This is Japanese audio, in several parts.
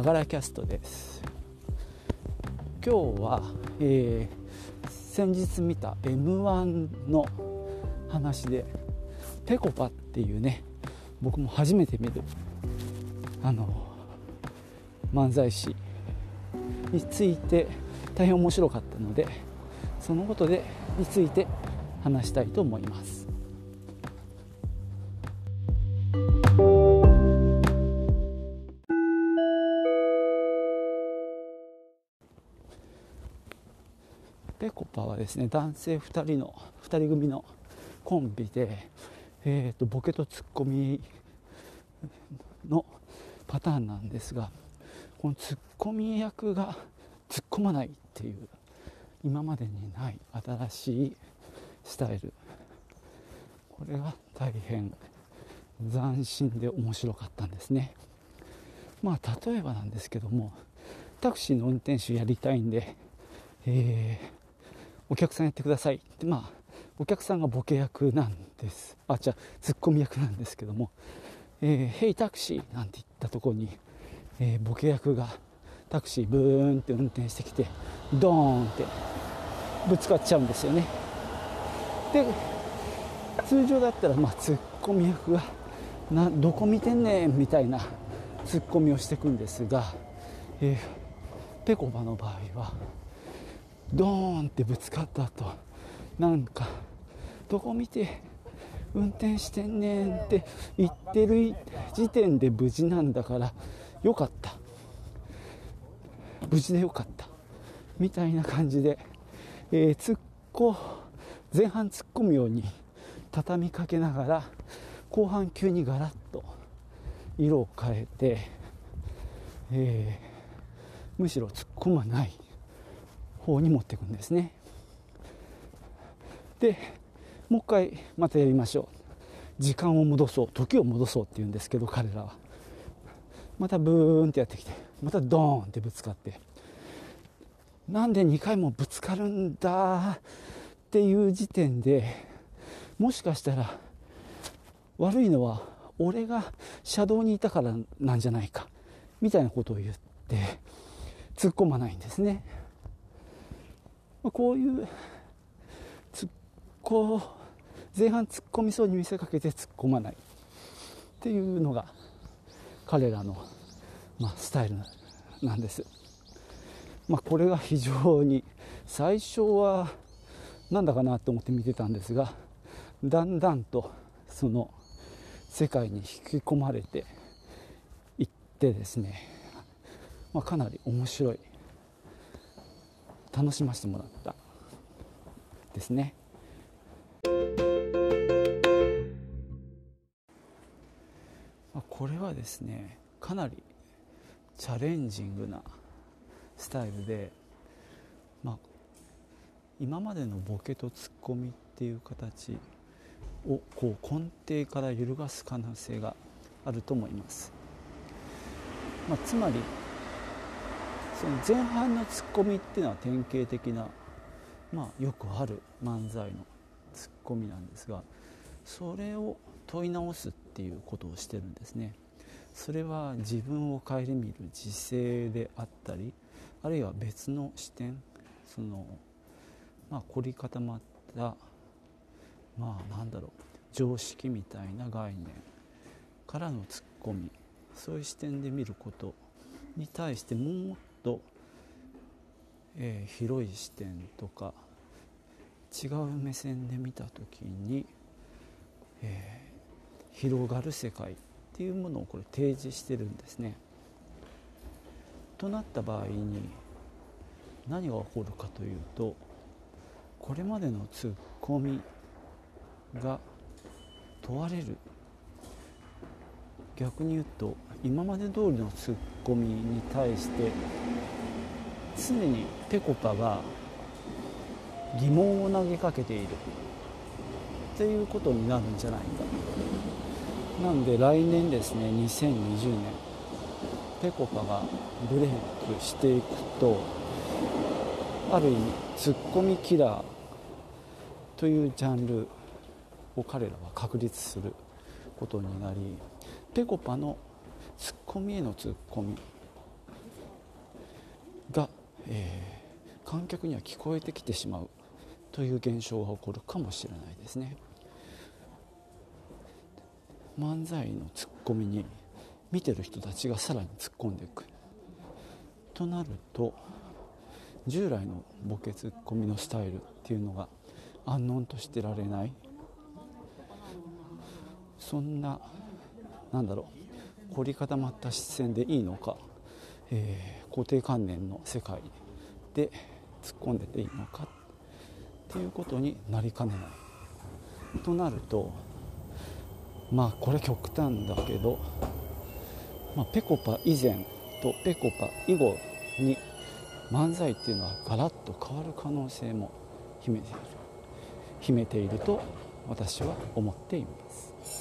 ながらキャストです。今日は、えー、先日見た m 1の話でぺこぱっていうね僕も初めて見るあの漫才師について大変面白かったのでそのことでについて話したいと思います。ですね男性2人の2人組のコンビで、えーと、ボケとツッコミのパターンなんですがこのツッコミ役が突っ込まないっていう今までにない新しいスタイル。これが大変斬新で面白かったんですね。まあ例えばなんですけどもタクシーの運転手やりたいんで、え、お客さんやってください。ってまあお客さんがボケ役なんです。あじゃあツッコミ役なんですけども「えー、ヘイタクシー」なんて言ったとこに、えー、ボケ役がタクシーブーンって運転してきてドーンってぶつかっちゃうんですよね。で通常だったらまあツッコミ役がなどこ見てんねんみたいなツッコミをしていくんですが、えー、ぺこぱの場合はドーンってぶつかった後なんかどこ見て運転してんねんって言ってる時点で無事なんだからよかった。無事でよかった。みたいな感じで、えー、突っ込前半突っ込むように畳みかけながら後半急にガラッと色を変えて、えー、むしろ突っ込まない。方に持っていくんですね。でもう一回またやりましょう。時間を戻そう。時を戻そうって言うんですけど彼らは。またブーンってやってきてまたドーンってぶつかって。なんで2回もぶつかるんだっていう時点でもしかしたら悪いのは俺が車道にいたからなんじゃないかみたいなことを言って突っ込まないんですね。こういう突っ込前半突っ込みそうに見せかけて突っ込まないっていうのが彼らの、まあ、スタイルなんです。まあ、これが非常に最初はなんだかなと思って見てたんですがだんだんとその世界に引き込まれていってですね、まあ、かなり面白い楽しませてもらったですね。これはですねかなりチャレンジングなスタイルで、まあ、今までのボケとツッコミっていう形をこう根底から揺るがす可能性があると思います、まあ、つまりその前半のツッコミっていうのは典型的な、まあ、よくある漫才のツッコミなんですがそれを問い直すっていうことをしてるんですね。それは自分を顧みる自制であったりあるいは別の視点そのまあ凝り固まったまあなんだろう常識みたいな概念からのツッコミ。そういう視点で見ることに対してもっと、えー、広い視点とか違う目線で見た時に、えー、広がる世界っていうものをこれ提示してるんですね。となった場合に何が起こるかというとこれまでのツッコミが問われる逆に言うと今まで通りのツッコミに対して常にぺこぱが疑問を投げかけている。っていうことになるんじゃないか。なんで来年ですね2020年ぺこぱがブレイクしていくとある意味ツッコミキラーというジャンルを彼らは確立することになりぺこぱのツッコミへのツッコミがえー、観客には聞こえてきてしまうという現象が起こるかもしれないですね。漫才のツッコミに見てる人たちがさらに突っ込んでいく。となると従来のボケツッコミのスタイルっていうのが安穏としてられない。そんななんだろう。凝り固まった視線でいいのか、えー、固定観念の世界で突っ込んでていいのか。っていうことになりかねない。となるとまあこれ極端だけど、まあ、ペコパ以前とペコパ以後に漫才っていうのはガラッと変わる可能性も秘めている。秘めていると私は思っています。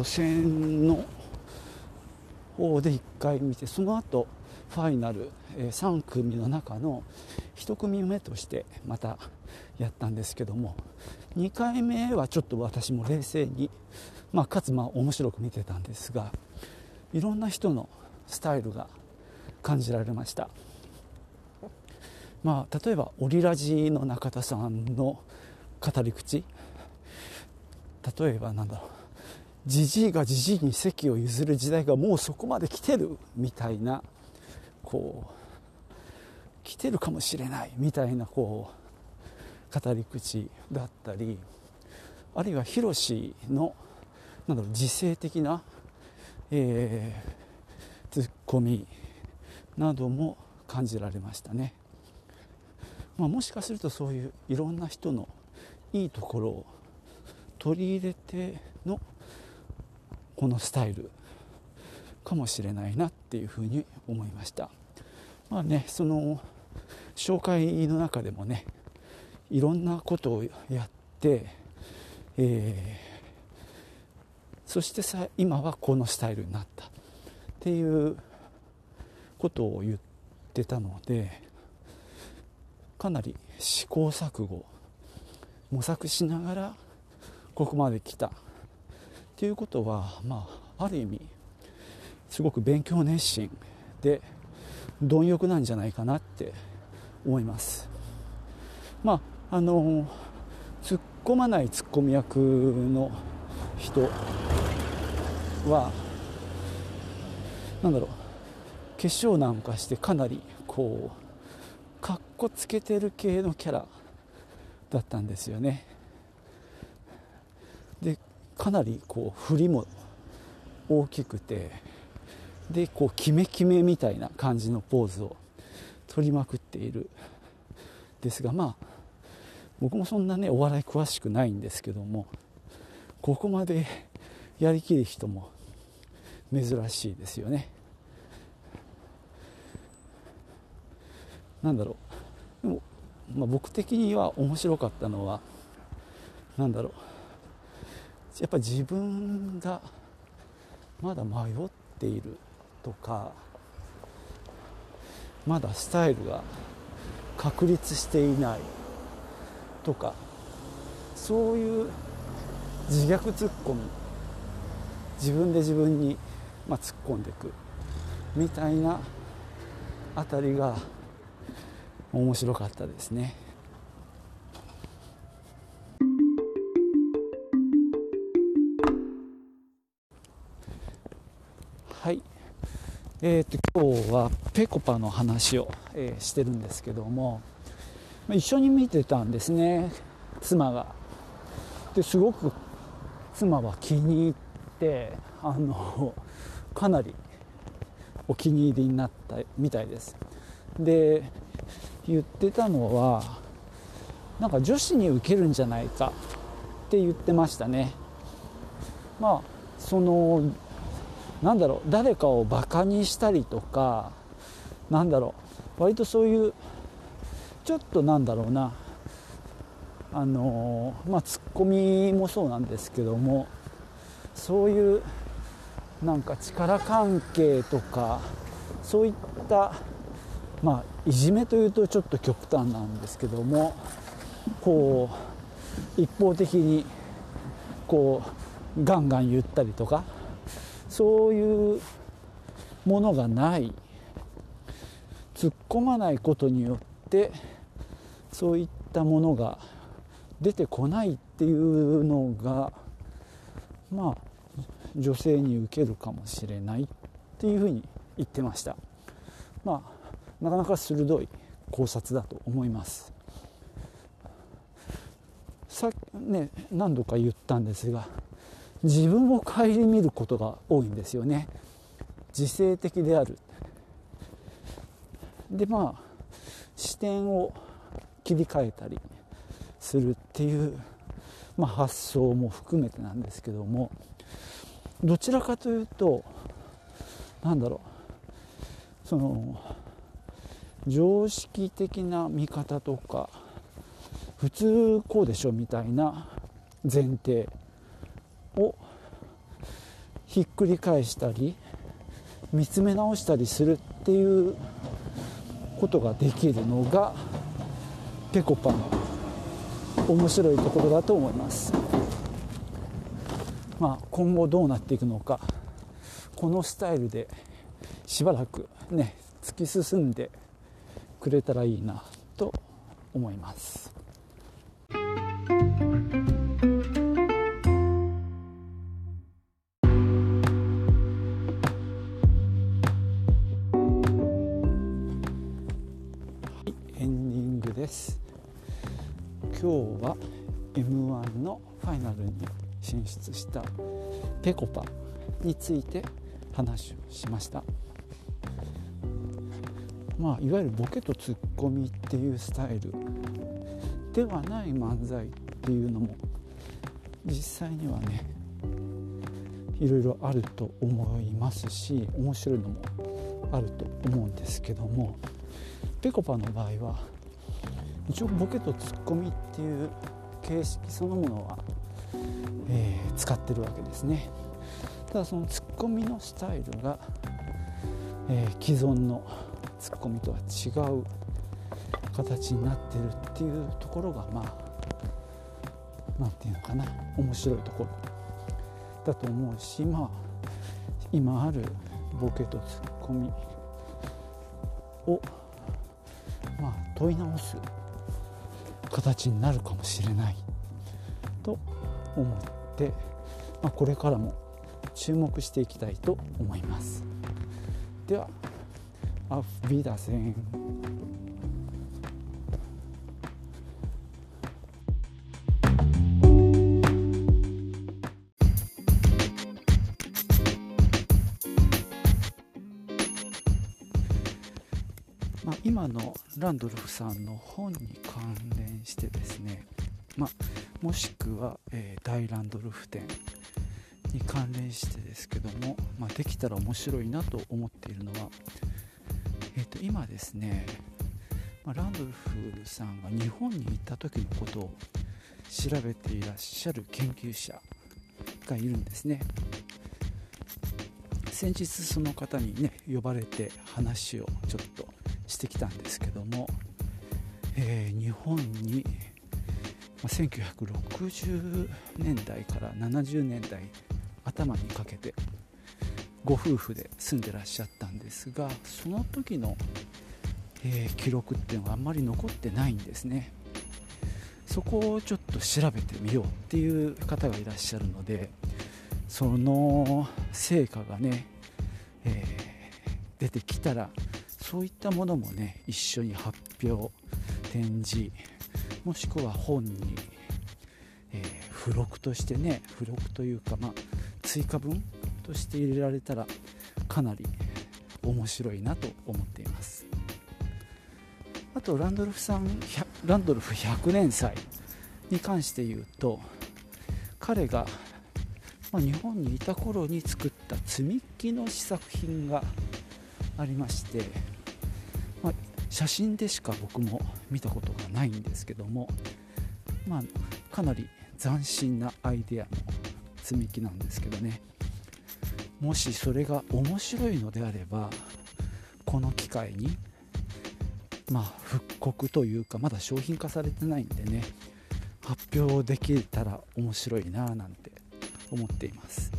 予選の方で1回見てその後ファイナル、え3組の中の1組目としてまたやったんですけども2回目はちょっと私も冷静に、まあ、かつまあ面白く見てたんですがいろんな人のスタイルが感じられました。まあ、例えばオリラジの中田さんの語り口例えばなんだろうじじいがじじいに席を譲る時代がもうそこまで来てるみたいなこう来てるかもしれないみたいなこう語り口だったりあるいはヒロシのなんだろう自制的な、えー、ツッコミなども感じられましたね、まあ、もしかするとそういういろんな人のいいところを取り入れてのこのスタイルかもしれないなっていうふうに思いました。まあねその紹介の中でもねいろんなことをやって、えー、そしてさ今はこのスタイルになったっていうことを言ってたのでかなり試行錯誤模索しながらここまで来たっていうことは、まあ、ある意味すごく勉強熱心で貪欲なんじゃないかなって思います。まああの突っ込まないツッコミ役の人は何だろう化粧なんかしてかなりこうかっこつけてる系のキャラだったんですよね。かなりこう振りも大きくてでこうキメキメみたいな感じのポーズを取りまくっている。ですがまあ僕もそんなねお笑い詳しくないんですけどもここまでやりきる人も珍しいですよね。なんだろう。でも、まあ、僕的には面白かったのは何だろう。やっぱ自分がまだ迷っているとかまだスタイルが確立していないとかそういう自虐ツッコミ自分で自分に、まあ、突っ込んでいくみたいなあたりが面白かったですね。えーと、今日はぺこぱの話を、えー、してるんですけども一緒に見てたんですね妻が。ですごく妻は気に入ってあのかなりお気に入りになったみたいです。で言ってたのはなんか女子に受けるんじゃないかって言ってましたね。まあそのなんだろう誰かをバカにしたりとかなんだろう割とそういうちょっとなんだろうなあのまあツッコミもそうなんですけどもそういうなんか力関係とかそういったまあいじめというとちょっと極端なんですけどもこう一方的にこうガンガン言ったりとかそういうものがない突っ込まないことによってそういったものが出てこないっていうのがまあ女性に受けるかもしれないっていうふうに言ってました。まあなかなか鋭い考察だと思います。さっきね何度か言ったんですが自分を顧みることが多いんですよね。自制的である。でまあ視点を切り替えたりするっていう、まあ、発想も含めてなんですけどもどちらかというとなんだろう。その常識的な見方とか普通こうでしょみたいな前提をひっくり返したり見つめ直したりするっていうことができるのがぺこぱの面白いところだと思います。まあ今後どうなっていくのかこのスタイルでしばらくね突き進んでくれたらいいなと思います。イナルに進出したぺこぱについて話をしました。まあいわゆるボケとツッコミっていうスタイルではない漫才っていうのも実際にはねいろいろあると思いますし面白いのもあると思うんですけどもぺこぱの場合は一応ボケとツッコミっていう形式そのものは、えー、使ってるわけですね。ただそのツッコミのスタイルが、えー、既存のツッコミとは違う形になってるっていうところがまあ何て言うのかな面白いところだと思うしまあ今あるボケとツッコミをまあ問い直す形になるかもしれない。思って、まあ、これからも注目していきたいと思います。ではアフビダセン、今のランドルフさんの本に関連してですね、まあ、もしくは、えー、大ランドルフ展に関連してですけども、まあ、できたら面白いなと思っているのは、えー、と今ですね、まあ、ランドルフさんが日本に行った時のことを調べていらっしゃる研究者がいるんですね。先日その方にね呼ばれて話をちょっとしてきたんですけども、えー、日本に、ま、1960年代から70年代頭にかけてご夫婦で住んでらっしゃったんですがその時の、えー、記録っていうのがあんまり残ってないんですね。そこをちょっと調べてみようっていう方がいらっしゃるのでその成果がね、えー、出てきたらそういったものもね一緒に発表展示もしくは本に、えー、付録としてね付録というか、まあ、追加分として入れられたらかなり面白いなと思っています。あとランドルフさんランドルフ100年祭に関して言うと彼が、まあ、日本にいた頃に作った積み木の試作品がありまして、写真でしか僕も見たことがないんですけども、まあ、かなり斬新なアイデアの積み木なんですけどね。もしそれが面白いのであればこの機会にまあ復刻というかまだ商品化されてないんでね発表できたら面白いななんて思っています。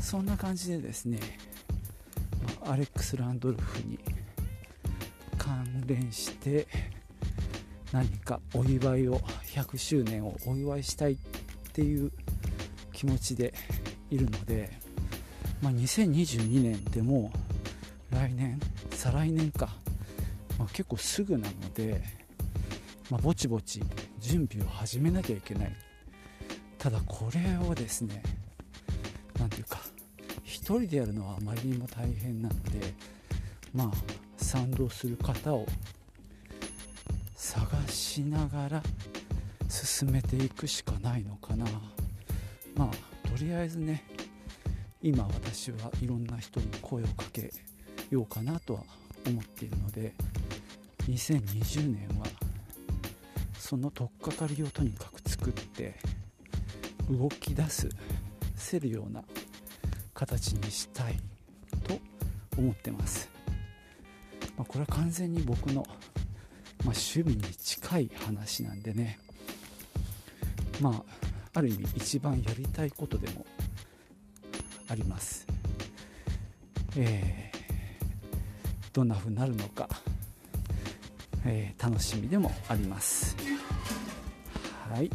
そんな感じでですねアレックス・ランドルフに関連して何かお祝いを100周年をお祝いしたいっていう気持ちでいるので、まあ、2022年でも来年再来年か、まあ、結構すぐなので、まあ、ぼちぼち準備を始めなきゃいけない。ただこれをですね何ていうか1人でやるのはあまりにも大変なのでまあ賛同する方を探しながら進めていくしかないのかな。まあとりあえずね今私はいろんな人に声をかけようかなとは思っているので2020年はその取っかかりをとにかく作って動き出すせるような形にしたいと思ってます、まあ、これは完全に僕の、まあ、趣味に近い話なんでね。まあある意味一番やりたいことでもあります。えー、どんな風になるのか、えー、楽しみでもあります。はい。